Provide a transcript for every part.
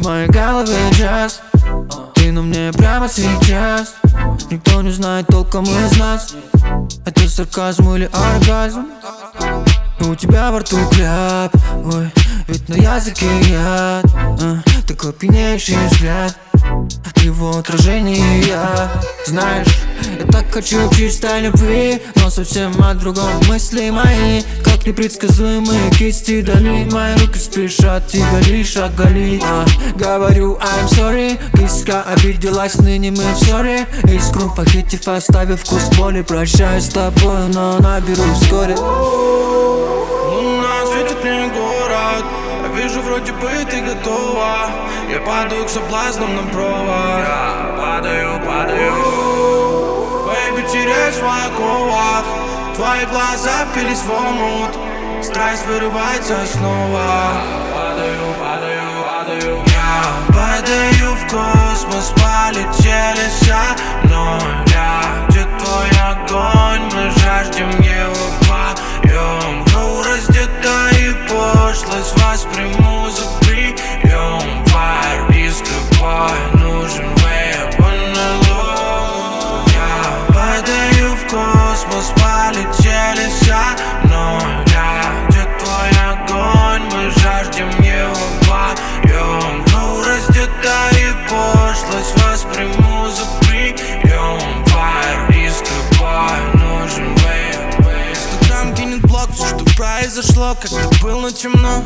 В моей голове джаз. Ты на мне прямо сейчас. Никто не знает толком из нас. Это сарказм или оргазм? У тебя во рту кляп. Ой, ведь на языке яд. А, Такой пьянящий взгляд. Его отражение я. Знаешь, я так хочу чистой любви Но совсем о другом мысли мои Как непредсказуемые кисти дали Мои руки спешат тебя лишь оголить а, Говорю I'm sorry. Киска обиделась, ныне мы в ссоре. Искру похитив, оставив вкус боли. Прощаюсь с тобой, но наберу вскоре. Луна светит мне город. Вижу, вроде бы ты готова. Я падаю к соблазнам на провод. Я падаю, падаю. Бэйби, теряешь в оковах Твои глаза впились в омут. Страсть вырывается снова произошло Когда было темно.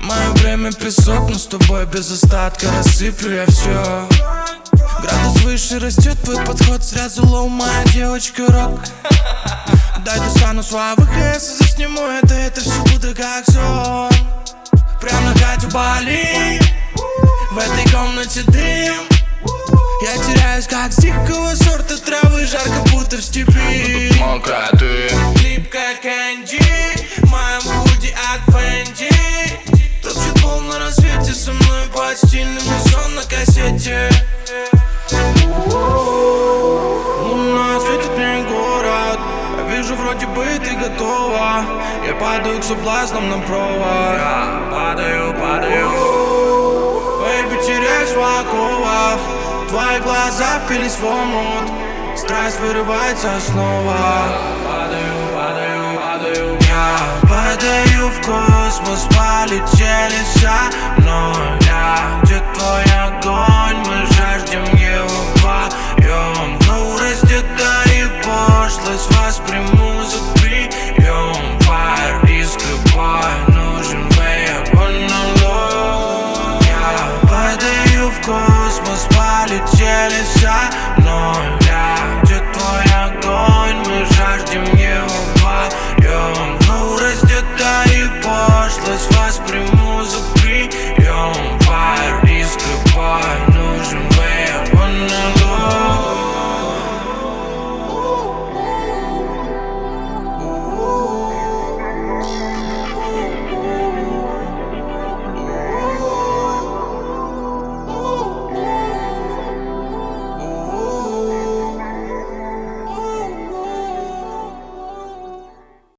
Мое время песок, но с тобой без остатка рассыплю я все Градус выше растет, твой подход сразу лоу, моя девочка рок. Дай достану славы хэс и засниму это, это все будет как сон. Прям на Катю Бали, в этой комнате дым. Я теряюсь как с дикого сорта травы, жарко будто в степи. Мокрая ты. Липкая кэнди готова Я падаю к соблазнам на провод. Я падаю, падаю. Бэйби, теряешь в оковах Твои глаза впились в омут Страсть вырывается снова. Падаю, падаю, падаю. Я падаю в космос Полетели со мной. Я, где твой огонь